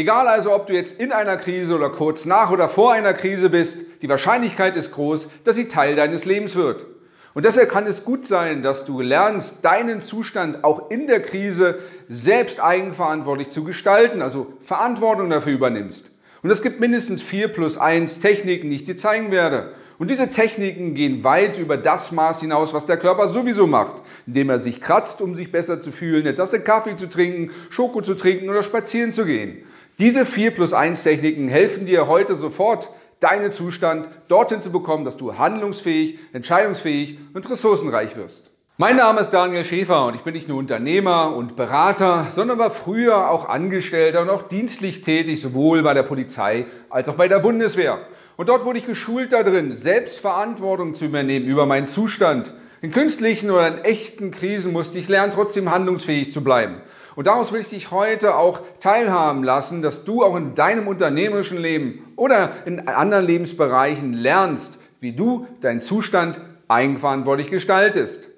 Egal also, ob du jetzt in einer Krise oder kurz nach oder vor einer Krise bist, die Wahrscheinlichkeit ist groß, dass sie Teil deines Lebens wird. Und deshalb kann es gut sein, dass du lernst, deinen Zustand auch in der Krise selbst eigenverantwortlich zu gestalten, also Verantwortung dafür übernimmst. Und es gibt mindestens vier plus eins Techniken, die ich dir zeigen werde. Und diese Techniken gehen weit über das Maß hinaus, was der Körper sowieso macht, indem er sich kratzt, um sich besser zu fühlen, eine Tasse Kaffee zu trinken, Schoko zu trinken oder spazieren zu gehen. Diese 4 plus 1 Techniken helfen dir heute sofort, deinen Zustand dorthin zu bekommen, dass du handlungsfähig, entscheidungsfähig und ressourcenreich wirst. Mein Name ist Daniel Schäfer und ich bin nicht nur Unternehmer und Berater, sondern war früher auch Angestellter und auch dienstlich tätig, sowohl bei der Polizei als auch bei der Bundeswehr. Und dort wurde ich geschult darin, Selbstverantwortung zu übernehmen über meinen Zustand. In künstlichen oder in echten Krisen musste ich lernen, trotzdem handlungsfähig zu bleiben. Und daraus will ich dich heute auch teilhaben lassen, dass du auch in deinem unternehmerischen Leben oder in anderen Lebensbereichen lernst, wie du deinen Zustand eigenverantwortlich gestaltest.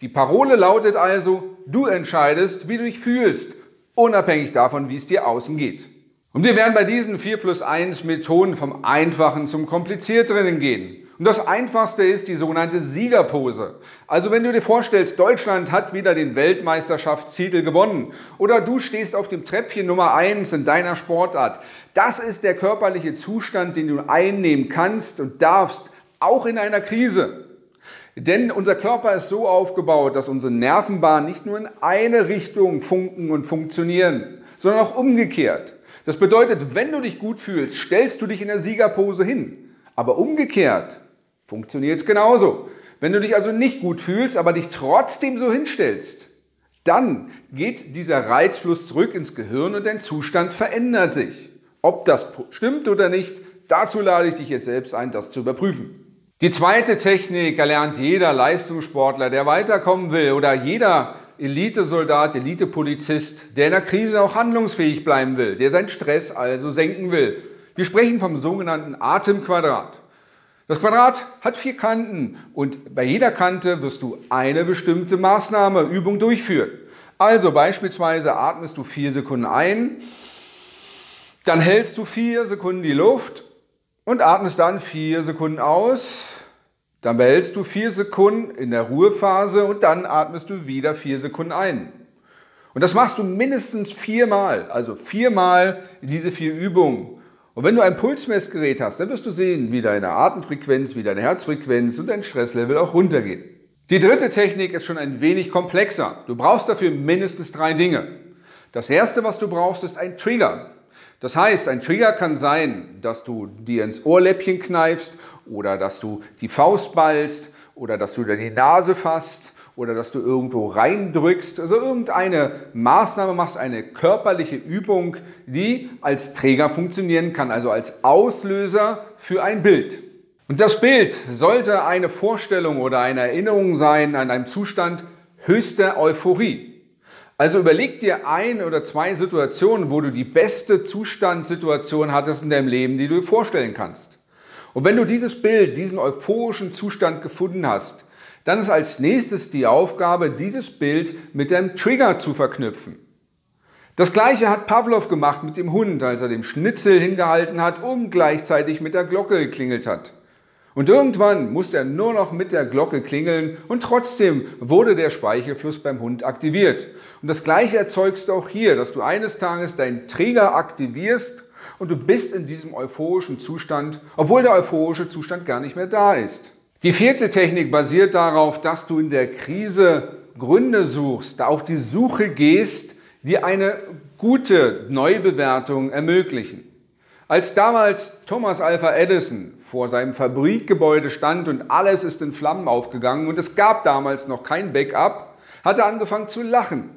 Die Parole lautet also, du entscheidest, wie du dich fühlst, unabhängig davon, wie es dir außen geht. Und wir werden bei diesen 4 plus 1 Methoden vom Einfachen zum Komplizierteren gehen. Und das Einfachste ist die sogenannte Siegerpose. Also wenn du dir vorstellst, Deutschland hat wieder den Weltmeisterschaftstitel gewonnen oder du stehst auf dem Treppchen Nummer 1 in deiner Sportart, das ist der körperliche Zustand, den du einnehmen kannst und darfst, auch in einer Krise. Denn unser Körper ist so aufgebaut, dass unsere Nervenbahnen nicht nur in eine Richtung funken und funktionieren, sondern auch umgekehrt. Das bedeutet, wenn du dich gut fühlst, stellst du dich in der Siegerpose hin. Aber umgekehrt, funktioniert es genauso. Wenn du dich also nicht gut fühlst, aber dich trotzdem so hinstellst, dann geht dieser Reizfluss zurück ins Gehirn und dein Zustand verändert sich. Ob das stimmt oder nicht, dazu lade ich dich jetzt selbst ein, das zu überprüfen. Die zweite Technik erlernt jeder Leistungssportler, der weiterkommen will oder jeder Elitesoldat, Elitepolizist, der in der Krise auch handlungsfähig bleiben will, der seinen Stress also senken will. Wir sprechen vom sogenannten Atemquadrat. Das Quadrat hat vier Kanten und bei jeder Kante wirst du eine bestimmte Maßnahme, Übung durchführen. Also beispielsweise atmest du vier Sekunden ein, dann hältst du vier Sekunden die Luft und atmest dann vier Sekunden aus. Dann behältst du vier Sekunden in der Ruhephase und dann atmest du wieder vier Sekunden ein. Und das machst du mindestens viermal, also viermal diese vier Übungen. Und wenn du ein Pulsmessgerät hast, dann wirst du sehen, wie deine Atemfrequenz, wie deine Herzfrequenz und dein Stresslevel auch runtergehen. Die dritte Technik ist schon ein wenig komplexer. Du brauchst dafür mindestens drei Dinge. Das erste, was du brauchst, ist ein Trigger. Das heißt, ein Trigger kann sein, dass du dir ins Ohrläppchen kneifst oder dass du die Faust ballst oder dass du dir die Nase fasst oder dass du irgendwo reindrückst, also irgendeine Maßnahme machst, eine körperliche Übung, die als Träger funktionieren kann, also als Auslöser für ein Bild. Und das Bild sollte eine Vorstellung oder eine Erinnerung sein an einen Zustand höchster Euphorie. Also überleg dir ein oder zwei Situationen, wo du die beste Zustandssituation hattest in deinem Leben, die du dir vorstellen kannst. Und wenn du dieses Bild, diesen euphorischen Zustand gefunden hast, dann ist als nächstes die Aufgabe, dieses Bild mit dem Trigger zu verknüpfen. Das gleiche hat Pavlov gemacht mit dem Hund, als er dem Schnitzel hingehalten hat und gleichzeitig mit der Glocke geklingelt hat. Und irgendwann musste er nur noch mit der Glocke klingeln und trotzdem wurde der Speichelfluss beim Hund aktiviert. Und das gleiche erzeugst du auch hier, dass du eines Tages deinen Trigger aktivierst und du bist in diesem euphorischen Zustand, obwohl der euphorische Zustand gar nicht mehr da ist. Die vierte Technik basiert darauf, dass du in der Krise Gründe suchst, auf die Suche gehst, die eine gute Neubewertung ermöglichen. Als damals Thomas Alpha Edison vor seinem Fabrikgebäude stand und alles ist in Flammen aufgegangen und es gab damals noch kein Backup, hat er angefangen zu lachen.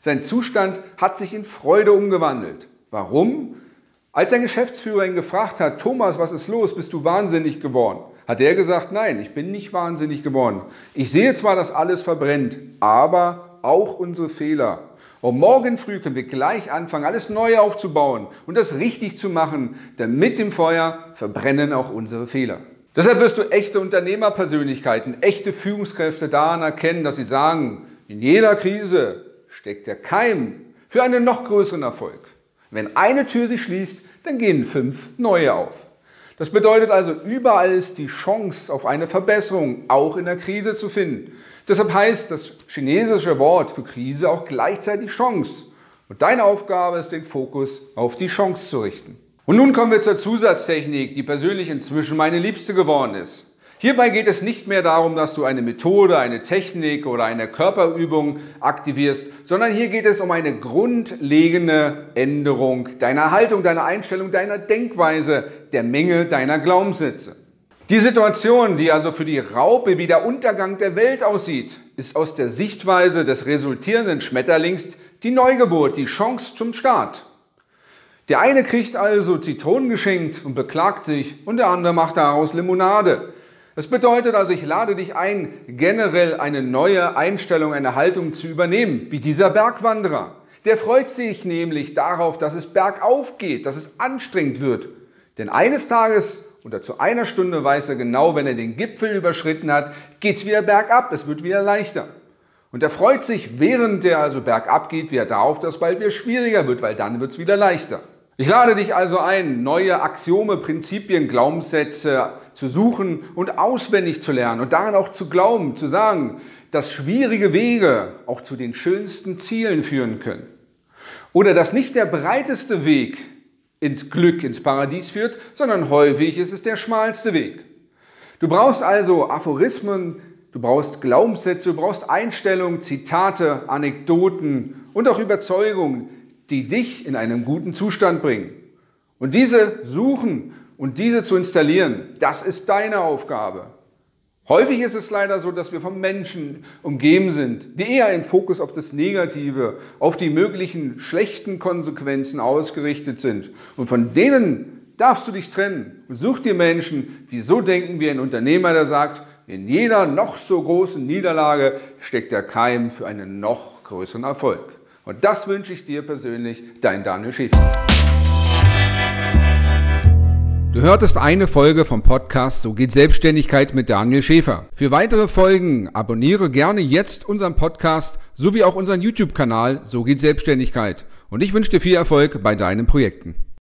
Sein Zustand hat sich in Freude umgewandelt. Warum? Als sein Geschäftsführer ihn gefragt hat, Thomas, was ist los? Bist du wahnsinnig geworden? Hat er gesagt, nein, ich bin nicht wahnsinnig geworden. Ich sehe zwar, dass alles verbrennt, aber auch unsere Fehler. Und morgen früh können wir gleich anfangen, alles neu aufzubauen und das richtig zu machen, denn mit dem Feuer verbrennen auch unsere Fehler. Deshalb wirst du echte Unternehmerpersönlichkeiten, echte Führungskräfte daran erkennen, dass sie sagen, in jeder Krise steckt der Keim für einen noch größeren Erfolg. Wenn eine Tür sich schließt, dann gehen fünf neue auf. Das bedeutet also, überall ist die Chance auf eine Verbesserung, auch in der Krise zu finden. Deshalb heißt das chinesische Wort für Krise auch gleichzeitig Chance. Und deine Aufgabe ist, den Fokus auf die Chance zu richten. Und nun kommen wir zur Zusatztechnik, die persönlich inzwischen meine Liebste geworden ist. Hierbei geht es nicht mehr darum, dass du eine Methode, eine Technik oder eine Körperübung aktivierst, sondern hier geht es um eine grundlegende Änderung deiner Haltung, deiner Einstellung, deiner Denkweise, der Menge deiner Glaubenssätze. Die Situation, die also für die Raupe wie der Untergang der Welt aussieht, ist aus der Sichtweise des resultierenden Schmetterlings die Neugeburt, die Chance zum Start. Der eine kriegt also Zitronen geschenkt und beklagt sich und der andere macht daraus Limonade. Das bedeutet also, ich lade dich ein, generell eine neue Einstellung, eine Haltung zu übernehmen, wie dieser Bergwanderer. Der freut sich nämlich darauf, dass es bergauf geht, dass es anstrengend wird. Denn eines Tages oder zu einer Stunde weiß er genau, wenn er den Gipfel überschritten hat, geht es wieder bergab, es wird wieder leichter. Und er freut sich, während er also bergab geht, wieder darauf, dass es bald wieder schwieriger wird, weil dann wird es wieder leichter. Ich lade dich also ein, neue Axiome, Prinzipien, Glaubenssätze zu suchen und auswendig zu lernen und daran auch zu glauben, zu sagen, dass schwierige Wege auch zu den schönsten Zielen führen können. Oder dass nicht der breiteste Weg ins Glück, ins Paradies führt, sondern häufig ist es der schmalste Weg. Du brauchst also Aphorismen, du brauchst Glaubenssätze, du brauchst Einstellungen, Zitate, Anekdoten und auch Überzeugungen, die dich in einen guten Zustand bringen. Und diese suchen und diese zu installieren, das ist deine Aufgabe. Häufig ist es leider so, dass wir von Menschen umgeben sind, die eher im Fokus auf das Negative, auf die möglichen schlechten Konsequenzen ausgerichtet sind. Und von denen darfst du dich trennen und such dir Menschen, die so denken wie ein Unternehmer, der sagt, in jeder noch so großen Niederlage steckt der Keim für einen noch größeren Erfolg. Und das wünsche ich dir persönlich, dein Daniel Schäfer. Du hörtest eine Folge vom Podcast So geht Selbstständigkeit mit Daniel Schäfer. Für weitere Folgen abonniere gerne jetzt unseren Podcast sowie auch unseren YouTube-Kanal So geht Selbstständigkeit. Und ich wünsche dir viel Erfolg bei deinen Projekten.